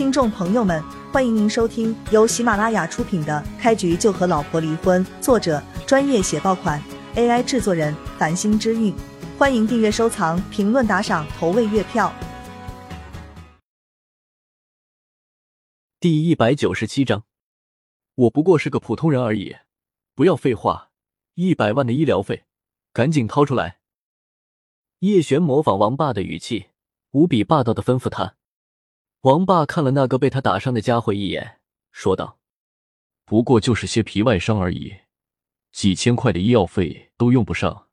听众朋友们，欢迎您收听由喜马拉雅出品的《开局就和老婆离婚》，作者专业写爆款，AI 制作人繁星之韵。欢迎订阅、收藏、评论、打赏、投喂月票。第一百九十七章，我不过是个普通人而已，不要废话，一百万的医疗费，赶紧掏出来。叶璇模仿王霸的语气，无比霸道的吩咐他。王霸看了那个被他打伤的家伙一眼，说道：“不过就是些皮外伤而已，几千块的医药费都用不上，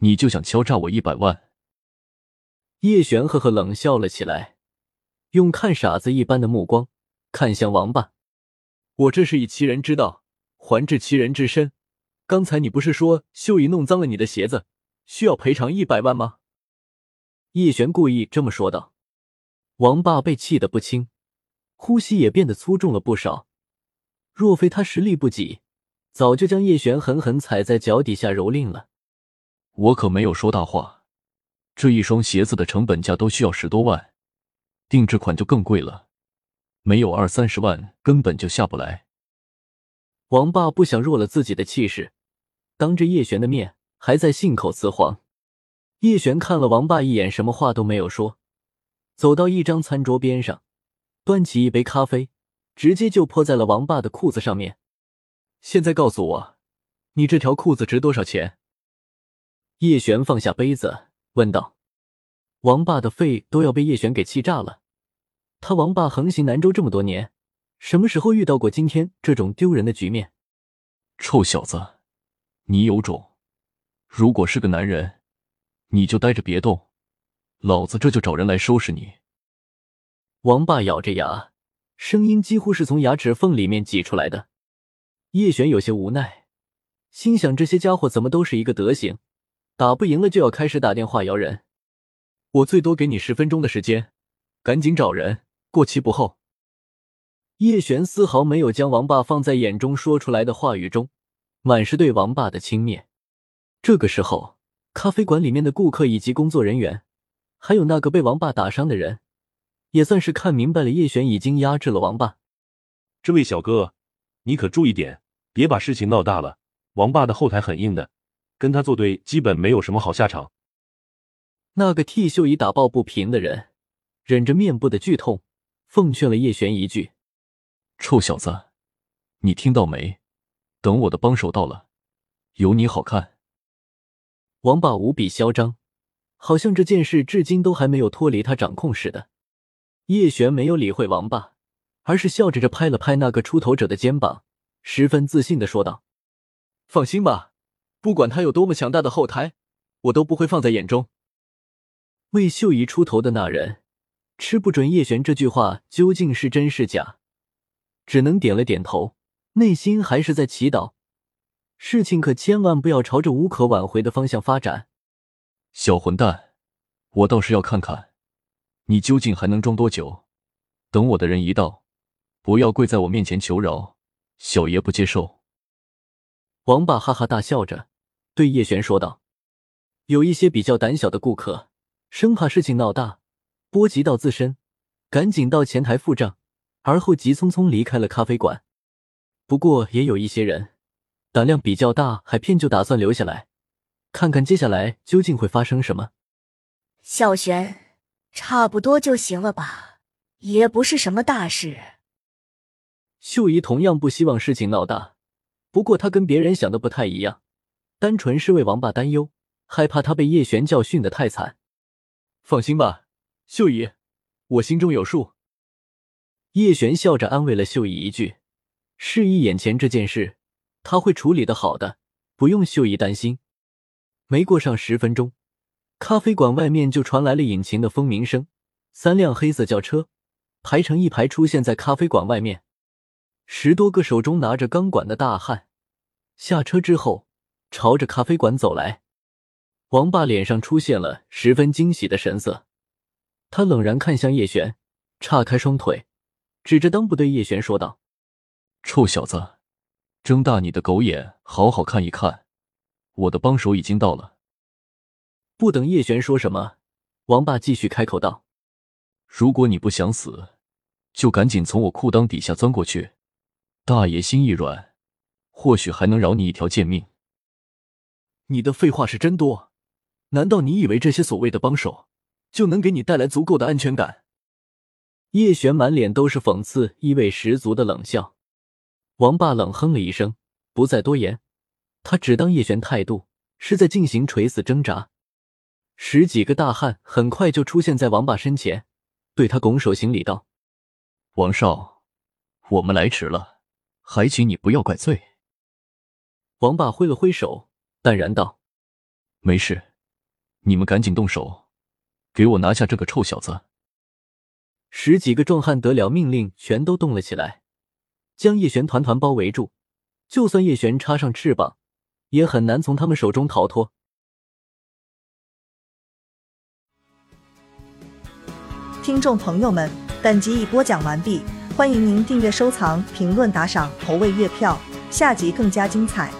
你就想敲诈我一百万？”叶璇呵呵冷笑了起来，用看傻子一般的目光看向王霸：“我这是以其人之道还治其人之身。刚才你不是说秀姨弄脏了你的鞋子，需要赔偿一百万吗？”叶璇故意这么说道。王霸被气得不轻，呼吸也变得粗重了不少。若非他实力不济，早就将叶璇狠狠踩在脚底下蹂躏了。我可没有说大话，这一双鞋子的成本价都需要十多万，定制款就更贵了，没有二三十万根本就下不来。王霸不想弱了自己的气势，当着叶璇的面还在信口雌黄。叶璇看了王霸一眼，什么话都没有说。走到一张餐桌边上，端起一杯咖啡，直接就泼在了王霸的裤子上面。现在告诉我，你这条裤子值多少钱？叶璇放下杯子问道。王霸的肺都要被叶璇给气炸了。他王霸横行南州这么多年，什么时候遇到过今天这种丢人的局面？臭小子，你有种！如果是个男人，你就待着别动。老子这就找人来收拾你！王霸咬着牙，声音几乎是从牙齿缝里面挤出来的。叶璇有些无奈，心想这些家伙怎么都是一个德行，打不赢了就要开始打电话摇人。我最多给你十分钟的时间，赶紧找人，过期不候。叶璇丝毫没有将王霸放在眼中，说出来的话语中满是对王霸的轻蔑。这个时候，咖啡馆里面的顾客以及工作人员。还有那个被王霸打伤的人，也算是看明白了叶璇已经压制了王霸。这位小哥，你可注意点，别把事情闹大了。王霸的后台很硬的，跟他作对基本没有什么好下场。那个替秀姨打抱不平的人，忍着面部的剧痛，奉劝了叶璇一句：“臭小子，你听到没？等我的帮手到了，有你好看。”王霸无比嚣张。好像这件事至今都还没有脱离他掌控似的。叶璇没有理会王霸，而是笑着着拍了拍那个出头者的肩膀，十分自信的说道：“放心吧，不管他有多么强大的后台，我都不会放在眼中。”为秀姨出头的那人，吃不准叶璇这句话究竟是真是假，只能点了点头，内心还是在祈祷，事情可千万不要朝着无可挽回的方向发展。小混蛋，我倒是要看看，你究竟还能装多久？等我的人一到，不要跪在我面前求饶，小爷不接受。王霸哈哈大笑着对叶璇说道：“有一些比较胆小的顾客，生怕事情闹大，波及到自身，赶紧到前台付账，而后急匆匆离开了咖啡馆。不过也有一些人，胆量比较大，还偏就打算留下来。”看看接下来究竟会发生什么。小玄，差不多就行了吧，也不是什么大事。秀姨同样不希望事情闹大，不过她跟别人想的不太一样，单纯是为王霸担忧，害怕他被叶璇教训的太惨。放心吧，秀姨，我心中有数。叶璇笑着安慰了秀姨一句，示意眼前这件事他会处理的好的，不用秀姨担心。没过上十分钟，咖啡馆外面就传来了引擎的蜂鸣声。三辆黑色轿车排成一排出现在咖啡馆外面，十多个手中拿着钢管的大汉下车之后，朝着咖啡馆走来。王霸脸上出现了十分惊喜的神色，他冷然看向叶璇，岔开双腿，指着裆部对叶璇说道：“臭小子，睁大你的狗眼，好好看一看。”我的帮手已经到了。不等叶璇说什么，王霸继续开口道：“如果你不想死，就赶紧从我裤裆底下钻过去。大爷心一软，或许还能饶你一条贱命。你的废话是真多，难道你以为这些所谓的帮手就能给你带来足够的安全感？叶璇满脸都是讽刺意味十足的冷笑。王霸冷哼了一声，不再多言，他只当叶璇态度是在进行垂死挣扎。十几个大汉很快就出现在王霸身前，对他拱手行礼道：“王少，我们来迟了，还请你不要怪罪。”王霸挥了挥手，淡然道：“没事，你们赶紧动手，给我拿下这个臭小子。”十几个壮汉得了命令，全都动了起来，将叶璇团团包围住。就算叶璇插上翅膀，也很难从他们手中逃脱。听众朋友们，本集已播讲完毕，欢迎您订阅、收藏、评论、打赏、投喂月票，下集更加精彩。